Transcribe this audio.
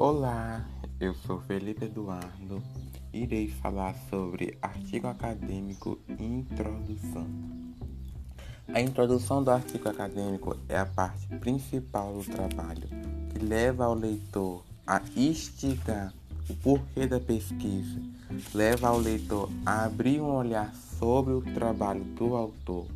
Olá, eu sou Felipe Eduardo. Irei falar sobre artigo acadêmico introdução. A introdução do artigo acadêmico é a parte principal do trabalho, que leva ao leitor a instigar o porquê da pesquisa, leva ao leitor a abrir um olhar sobre o trabalho do autor.